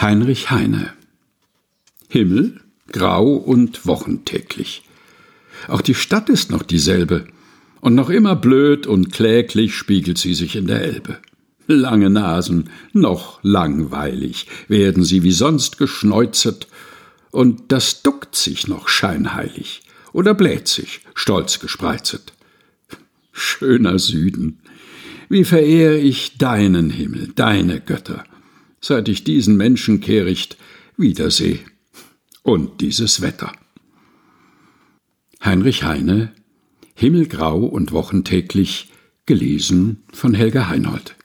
Heinrich Heine Himmel, grau und wochentäglich. Auch die Stadt ist noch dieselbe, und noch immer blöd und kläglich spiegelt sie sich in der Elbe. Lange Nasen, noch langweilig, werden sie wie sonst geschneuzet, und das duckt sich noch scheinheilig oder bläht sich, stolz gespreizet. Schöner Süden, wie verehre ich deinen Himmel, deine Götter, seit ich diesen Menschenkehricht wiederseh und dieses Wetter. Heinrich Heine Himmelgrau und wochentäglich gelesen von Helga Heinold